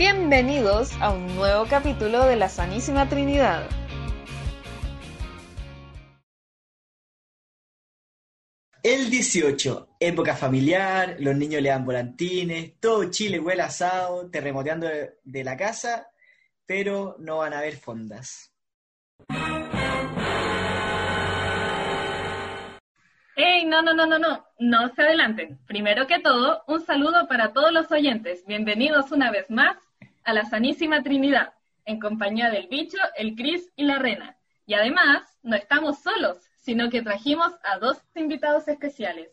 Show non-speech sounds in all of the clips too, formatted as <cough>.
Bienvenidos a un nuevo capítulo de la Sanísima Trinidad. El 18, época familiar, los niños le dan volantines, todo Chile huele asado, terremoteando de, la casa, pero no van a haber fondas. ¡Ey! No, no, no, no, no, no se adelanten. Primero que todo, un saludo para todos los oyentes. Bienvenidos una vez más a la Sanísima Trinidad, en compañía del bicho, el Cris y la Rena. Y además, no estamos solos, sino que trajimos a dos invitados especiales.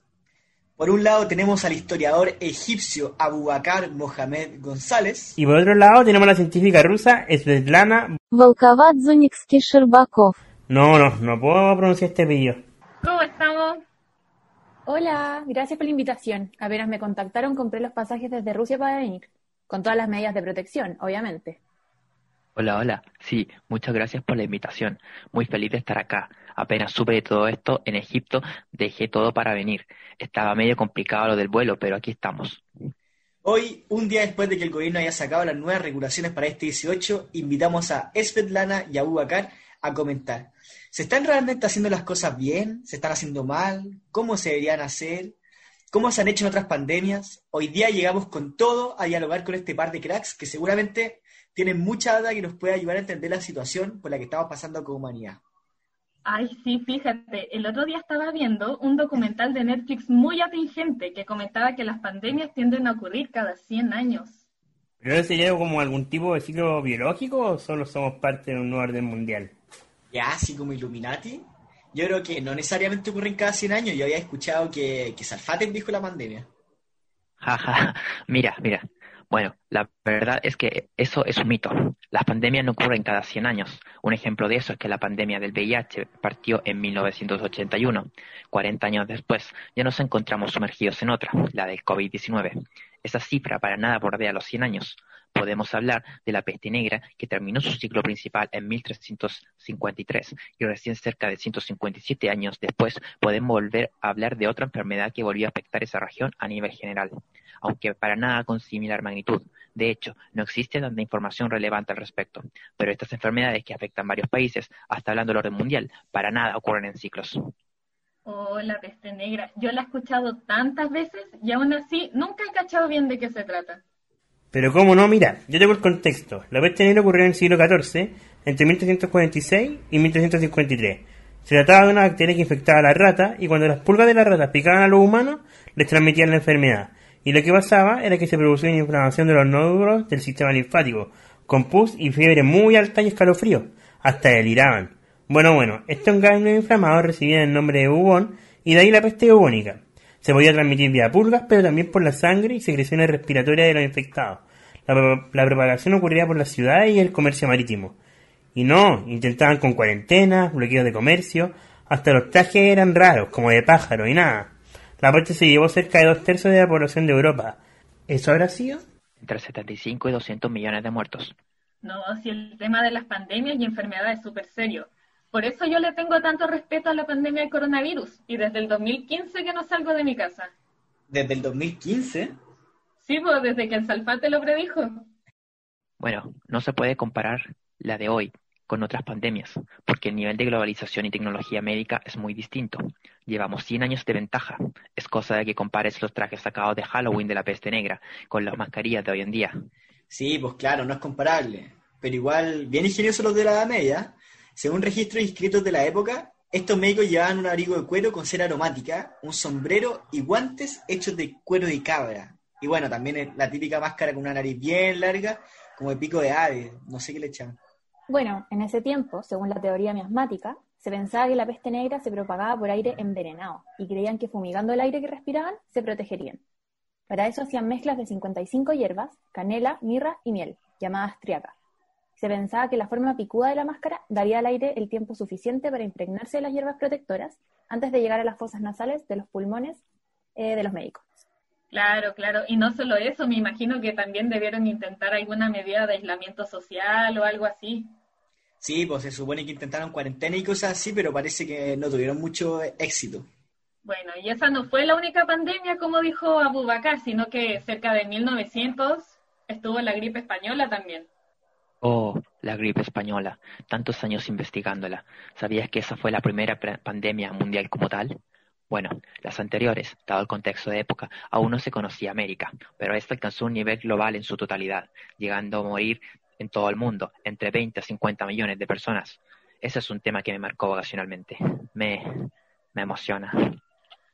Por un lado tenemos al historiador egipcio Abubakar Mohamed González. Y por otro lado tenemos a la científica rusa Svetlana Volkovadzunikski-Sherbakov. No, no, no puedo pronunciar este apellido. ¿Cómo estamos? Hola, gracias por la invitación. Apenas me contactaron, compré los pasajes desde Rusia para venir con todas las medidas de protección, obviamente. Hola, hola. Sí, muchas gracias por la invitación. Muy feliz de estar acá. Apenas supe de todo esto en Egipto, dejé todo para venir. Estaba medio complicado lo del vuelo, pero aquí estamos. Hoy, un día después de que el gobierno haya sacado las nuevas regulaciones para este 18, invitamos a Svetlana y a Abubakar a comentar. ¿Se están realmente haciendo las cosas bien? ¿Se están haciendo mal? ¿Cómo se deberían hacer? ¿Cómo se han hecho en otras pandemias? Hoy día llegamos con todo a dialogar con este par de cracks que seguramente tienen mucha data que nos puede ayudar a entender la situación por la que estamos pasando como humanidad. Ay, sí, fíjate, el otro día estaba viendo un documental de Netflix muy atingente que comentaba que las pandemias tienden a ocurrir cada 100 años. ¿Pero eso sería como algún tipo de ciclo biológico o solo somos parte de un nuevo orden mundial? Ya, así como Illuminati. Yo creo que no necesariamente ocurren cada 100 años. Yo había escuchado que, que dijo la pandemia. Jaja, mira, mira. Bueno, la verdad es que eso es un mito. Las pandemias no ocurren cada 100 años. Un ejemplo de eso es que la pandemia del VIH partió en 1981. 40 años después, ya nos encontramos sumergidos en otra, la del COVID-19. Esa cifra para nada bordea los 100 años. Podemos hablar de la peste negra, que terminó su ciclo principal en 1353 y recién cerca de 157 años después podemos volver a hablar de otra enfermedad que volvió a afectar esa región a nivel general, aunque para nada con similar magnitud. De hecho, no existe tanta información relevante al respecto, pero estas enfermedades que afectan varios países, hasta hablando del orden mundial, para nada ocurren en ciclos. Oh, la peste negra. Yo la he escuchado tantas veces y aún así nunca he cachado bien de qué se trata. Pero cómo no, mira, yo tengo el contexto. La peste negra ocurrió en el siglo XIV, entre 1346 y 1353. Se trataba de una bacteria que infectaba a las ratas y cuando las pulgas de las ratas picaban a los humanos, les transmitían la enfermedad. Y lo que pasaba era que se producía una inflamación de los nódulos del sistema linfático, con pus y fiebre muy alta y escalofrío, hasta deliraban. Bueno, bueno, estos ganglios inflamados recibían el nombre de bubón y de ahí la peste bubónica. Se podía transmitir vía pulgas, pero también por la sangre y secreciones respiratorias de los infectados. La, la propagación ocurría por las ciudades y el comercio marítimo. Y no, intentaban con cuarentenas, bloqueos de comercio, hasta los trajes eran raros, como de pájaro y nada. La peste se llevó cerca de dos tercios de la población de Europa. ¿Eso habrá sido? Entre 75 y 200 millones de muertos. No, si el tema de las pandemias y enfermedades es súper serio. Por eso yo le tengo tanto respeto a la pandemia del coronavirus y desde el 2015 que no salgo de mi casa. ¿Desde el 2015? Sí, pues desde que el Salfate lo predijo. Bueno, no se puede comparar la de hoy con otras pandemias, porque el nivel de globalización y tecnología médica es muy distinto. Llevamos 100 años de ventaja. Es cosa de que compares los trajes sacados de Halloween de la peste negra con las mascarillas de hoy en día. Sí, pues claro, no es comparable. Pero igual, bien ingeniosos los de la Edad Media. Según registros inscritos de la época, estos médicos llevaban un abrigo de cuero con cera aromática, un sombrero y guantes hechos de cuero de cabra. Y bueno, también la típica máscara con una nariz bien larga, como de pico de ave. No sé qué le echan. Bueno, en ese tiempo, según la teoría miasmática, se pensaba que la peste negra se propagaba por aire envenenado y creían que fumigando el aire que respiraban se protegerían. Para eso hacían mezclas de 55 hierbas, canela, mirra y miel, llamadas triacas. Se pensaba que la forma picuda de la máscara daría al aire el tiempo suficiente para impregnarse de las hierbas protectoras antes de llegar a las fosas nasales de los pulmones eh, de los médicos. Claro, claro. Y no solo eso, me imagino que también debieron intentar alguna medida de aislamiento social o algo así. Sí, pues se supone que intentaron cuarentena y cosas así, pero parece que no tuvieron mucho éxito. Bueno, y esa no fue la única pandemia, como dijo Abubakar, sino que cerca de 1900 estuvo la gripe española también. Oh, la gripe española. Tantos años investigándola. ¿Sabías que esa fue la primera pandemia mundial como tal? Bueno, las anteriores, dado el contexto de época, aún no se conocía América, pero esta alcanzó un nivel global en su totalidad, llegando a morir en todo el mundo, entre 20 a 50 millones de personas. Ese es un tema que me marcó vocacionalmente. Me, me emociona.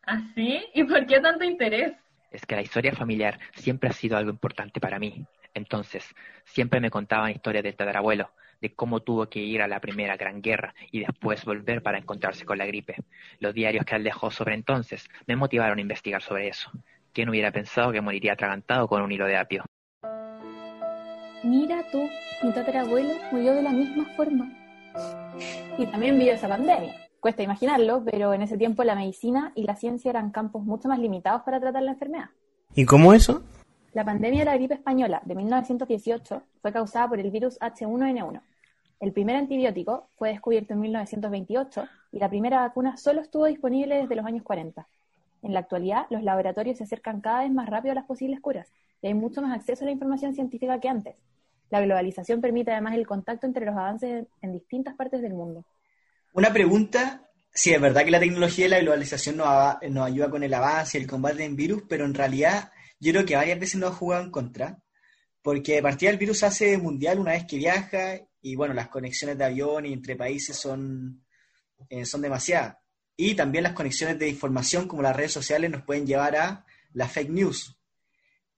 ¿Ah, sí? ¿Y por qué tanto interés? Es que la historia familiar siempre ha sido algo importante para mí. Entonces, siempre me contaban historias del tatarabuelo, de cómo tuvo que ir a la primera gran guerra y después volver para encontrarse con la gripe. Los diarios que él dejó sobre entonces me motivaron a investigar sobre eso. ¿Quién hubiera pensado que moriría atragantado con un hilo de apio? Mira tú, mi tatarabuelo murió de la misma forma. Y también vivió esa pandemia. Cuesta imaginarlo, pero en ese tiempo la medicina y la ciencia eran campos mucho más limitados para tratar la enfermedad. ¿Y cómo eso? La pandemia de la gripe española de 1918 fue causada por el virus H1N1. El primer antibiótico fue descubierto en 1928 y la primera vacuna solo estuvo disponible desde los años 40. En la actualidad, los laboratorios se acercan cada vez más rápido a las posibles curas y hay mucho más acceso a la información científica que antes. La globalización permite además el contacto entre los avances en distintas partes del mundo. Una pregunta, si es verdad que la tecnología y la globalización nos, nos ayuda con el avance y el combate en virus, pero en realidad yo creo que varias veces nos ha jugado en contra, porque de partida el virus hace mundial una vez que viaja y bueno, las conexiones de avión y entre países son, eh, son demasiadas. Y también las conexiones de información como las redes sociales nos pueden llevar a las fake news,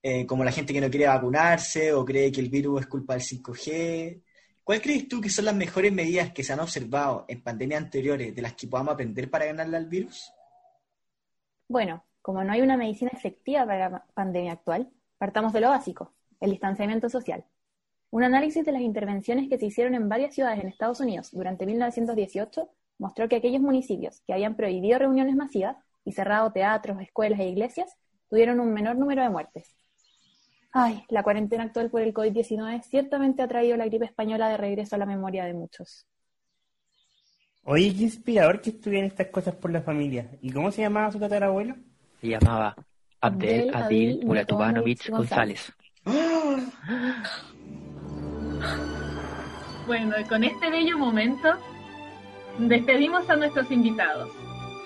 eh, como la gente que no quiere vacunarse o cree que el virus es culpa del 5G. ¿Cuál crees tú que son las mejores medidas que se han observado en pandemias anteriores de las que podamos aprender para ganarle al virus? Bueno, como no hay una medicina efectiva para la pandemia actual, partamos de lo básico, el distanciamiento social. Un análisis de las intervenciones que se hicieron en varias ciudades en Estados Unidos durante 1918 mostró que aquellos municipios que habían prohibido reuniones masivas y cerrado teatros, escuelas e iglesias tuvieron un menor número de muertes. Ay, la cuarentena actual por el COVID-19 ciertamente ha traído la gripe española de regreso a la memoria de muchos. Oye, qué inspirador que estuvieran estas cosas por la familia. ¿Y cómo se llamaba su tatarabuelo? Se llamaba Abdel Adil Muratovanovich González. <gasps> Bueno, con este bello momento despedimos a nuestros invitados.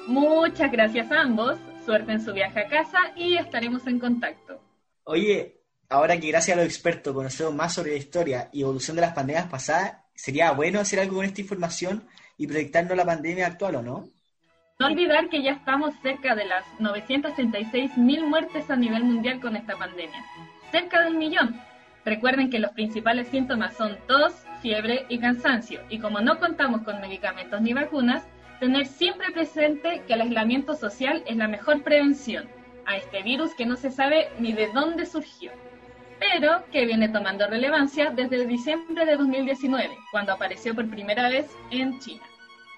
Muchas gracias a ambos, suerte en su viaje a casa y estaremos en contacto. Oye, ahora que gracias a los expertos conocemos más sobre la historia y evolución de las pandemias pasadas, sería bueno hacer algo con esta información y proyectarnos la pandemia actual, ¿o no? No olvidar que ya estamos cerca de las 936 mil muertes a nivel mundial con esta pandemia. Cerca del millón. Recuerden que los principales síntomas son tos, fiebre y cansancio. Y como no contamos con medicamentos ni vacunas, tener siempre presente que el aislamiento social es la mejor prevención a este virus que no se sabe ni de dónde surgió, pero que viene tomando relevancia desde diciembre de 2019, cuando apareció por primera vez en China.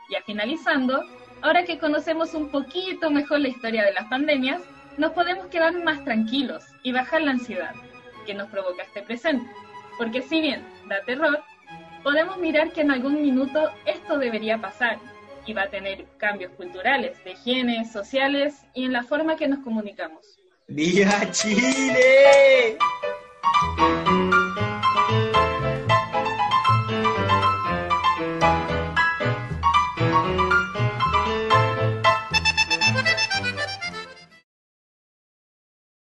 Ya finalizando, Ahora que conocemos un poquito mejor la historia de las pandemias, nos podemos quedar más tranquilos y bajar la ansiedad que nos provoca este presente. Porque si bien da terror, podemos mirar que en algún minuto esto debería pasar y va a tener cambios culturales, de higiene, sociales y en la forma que nos comunicamos. ¡Viva Chile!